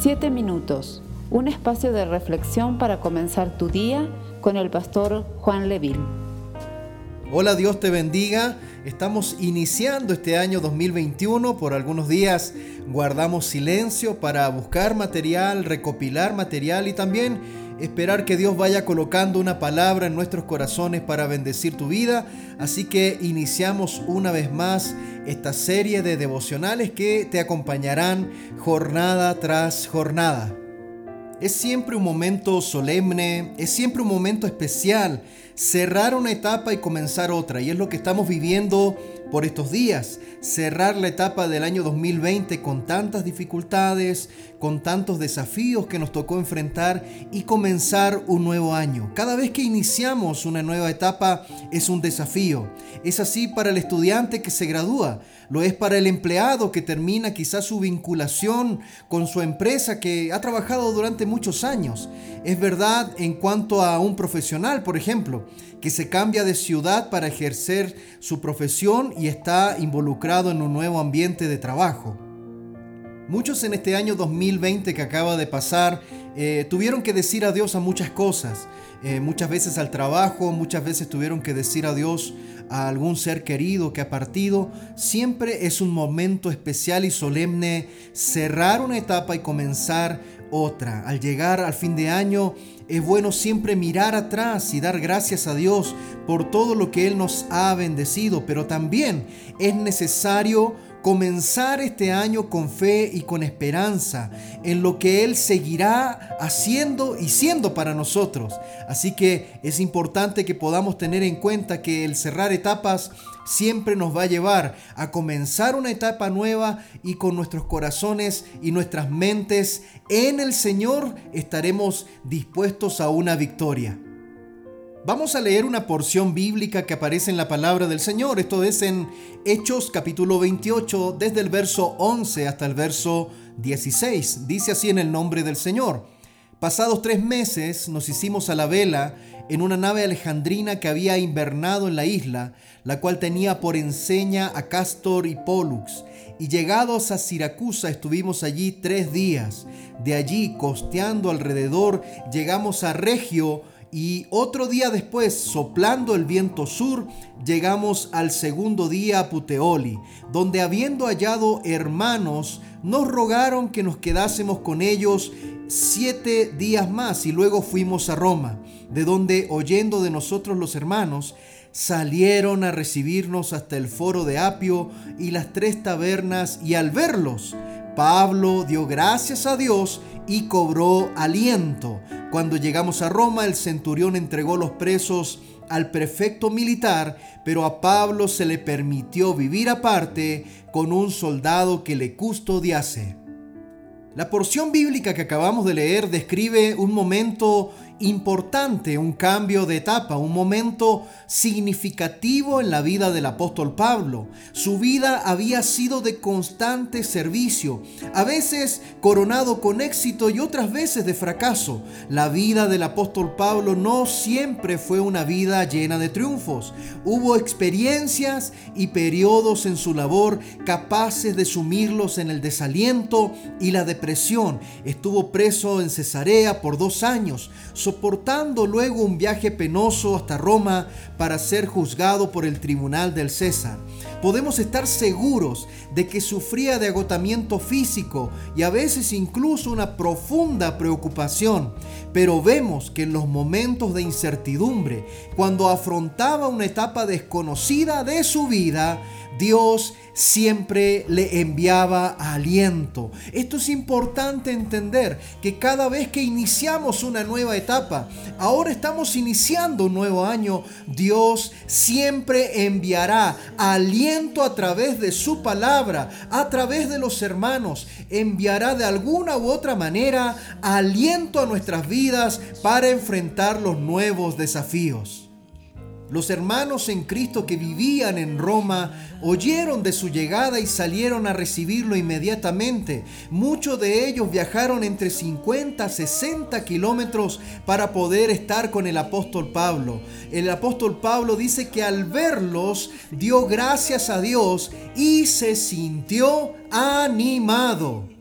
Siete minutos, un espacio de reflexión para comenzar tu día con el pastor Juan Leville. Hola, Dios te bendiga. Estamos iniciando este año 2021. Por algunos días guardamos silencio para buscar material, recopilar material y también esperar que Dios vaya colocando una palabra en nuestros corazones para bendecir tu vida. Así que iniciamos una vez más esta serie de devocionales que te acompañarán jornada tras jornada. Es siempre un momento solemne, es siempre un momento especial cerrar una etapa y comenzar otra. Y es lo que estamos viviendo por estos días. Cerrar la etapa del año 2020 con tantas dificultades, con tantos desafíos que nos tocó enfrentar y comenzar un nuevo año. Cada vez que iniciamos una nueva etapa es un desafío. Es así para el estudiante que se gradúa, lo es para el empleado que termina quizás su vinculación con su empresa que ha trabajado durante muchos años. Es verdad en cuanto a un profesional, por ejemplo, que se cambia de ciudad para ejercer su profesión y está involucrado en un nuevo ambiente de trabajo. Muchos en este año 2020 que acaba de pasar eh, tuvieron que decir adiós a muchas cosas, eh, muchas veces al trabajo, muchas veces tuvieron que decir adiós a algún ser querido que ha partido. Siempre es un momento especial y solemne cerrar una etapa y comenzar otra. Al llegar al fin de año es bueno siempre mirar atrás y dar gracias a Dios por todo lo que Él nos ha bendecido, pero también es necesario comenzar este año con fe y con esperanza en lo que Él seguirá haciendo y siendo para nosotros. Así que es importante que podamos tener en cuenta que el cerrar etapas siempre nos va a llevar a comenzar una etapa nueva y con nuestros corazones y nuestras mentes en el Señor estaremos dispuestos a una victoria. Vamos a leer una porción bíblica que aparece en la palabra del Señor. Esto es en Hechos capítulo 28, desde el verso 11 hasta el verso 16. Dice así en el nombre del Señor. Pasados tres meses nos hicimos a la vela en una nave alejandrina que había invernado en la isla, la cual tenía por enseña a Castor y Pollux. Y llegados a Siracusa estuvimos allí tres días. De allí, costeando alrededor, llegamos a Regio, y otro día después, soplando el viento sur, llegamos al segundo día a Puteoli, donde habiendo hallado hermanos, nos rogaron que nos quedásemos con ellos siete días más y luego fuimos a Roma, de donde, oyendo de nosotros los hermanos, salieron a recibirnos hasta el foro de Apio y las tres tabernas, y al verlos, Pablo dio gracias a Dios y cobró aliento. Cuando llegamos a Roma, el centurión entregó los presos al prefecto militar, pero a Pablo se le permitió vivir aparte con un soldado que le custodiase. La porción bíblica que acabamos de leer describe un momento importante, un cambio de etapa, un momento significativo en la vida del apóstol Pablo. Su vida había sido de constante servicio, a veces coronado con éxito y otras veces de fracaso. La vida del apóstol Pablo no siempre fue una vida llena de triunfos. Hubo experiencias y periodos en su labor capaces de sumirlos en el desaliento y la depresión. Estuvo preso en Cesarea por dos años soportando luego un viaje penoso hasta Roma para ser juzgado por el tribunal del César. Podemos estar seguros de que sufría de agotamiento físico y a veces incluso una profunda preocupación, pero vemos que en los momentos de incertidumbre, cuando afrontaba una etapa desconocida de su vida, Dios siempre le enviaba aliento. Esto es importante entender, que cada vez que iniciamos una nueva etapa, ahora estamos iniciando un nuevo año, Dios siempre enviará aliento a través de su palabra, a través de los hermanos, enviará de alguna u otra manera aliento a nuestras vidas para enfrentar los nuevos desafíos. Los hermanos en Cristo que vivían en Roma oyeron de su llegada y salieron a recibirlo inmediatamente. Muchos de ellos viajaron entre 50 a 60 kilómetros para poder estar con el apóstol Pablo. El apóstol Pablo dice que al verlos dio gracias a Dios y se sintió animado.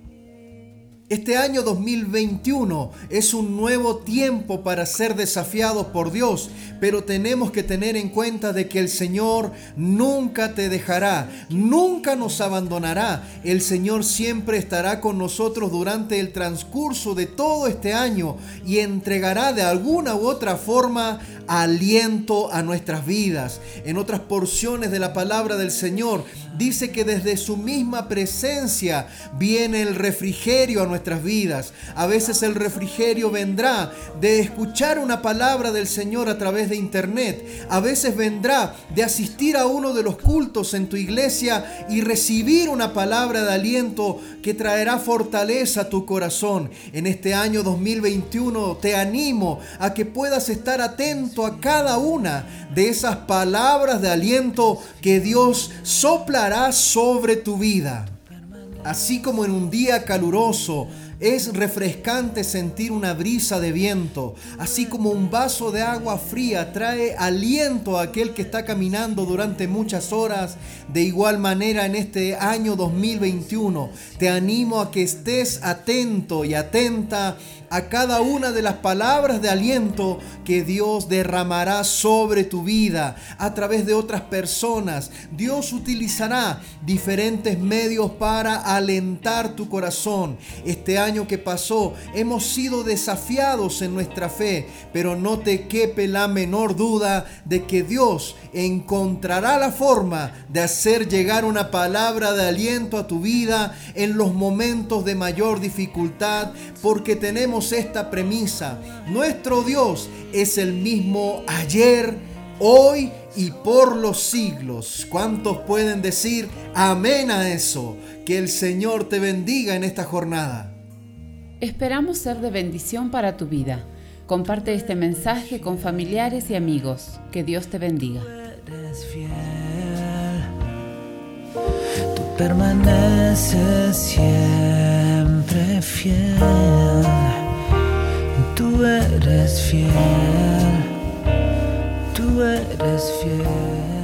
Este año 2021 es un nuevo tiempo para ser desafiados por Dios, pero tenemos que tener en cuenta de que el Señor nunca te dejará, nunca nos abandonará. El Señor siempre estará con nosotros durante el transcurso de todo este año y entregará de alguna u otra forma aliento a nuestras vidas. En otras porciones de la palabra del Señor dice que desde su misma presencia viene el refrigerio a nuestras vidas. A veces el refrigerio vendrá de escuchar una palabra del Señor a través de internet. A veces vendrá de asistir a uno de los cultos en tu iglesia y recibir una palabra de aliento que traerá fortaleza a tu corazón. En este año 2021 te animo a que puedas estar atento a cada una de esas palabras de aliento que Dios sobre tu vida. Así como en un día caluroso es refrescante sentir una brisa de viento, así como un vaso de agua fría trae aliento a aquel que está caminando durante muchas horas. De igual manera en este año 2021 te animo a que estés atento y atenta a cada una de las palabras de aliento que Dios derramará sobre tu vida a través de otras personas. Dios utilizará diferentes medios para alentar tu corazón. Este año que pasó hemos sido desafiados en nuestra fe, pero no te quepe la menor duda de que Dios encontrará la forma de hacer llegar una palabra de aliento a tu vida en los momentos de mayor dificultad, porque tenemos esta premisa. Nuestro Dios es el mismo ayer, hoy y por los siglos. ¿Cuántos pueden decir amén a eso? Que el Señor te bendiga en esta jornada. Esperamos ser de bendición para tu vida. Comparte este mensaje con familiares y amigos. Que Dios te bendiga. Tú permaneces eres fiel. Tú eres fiel.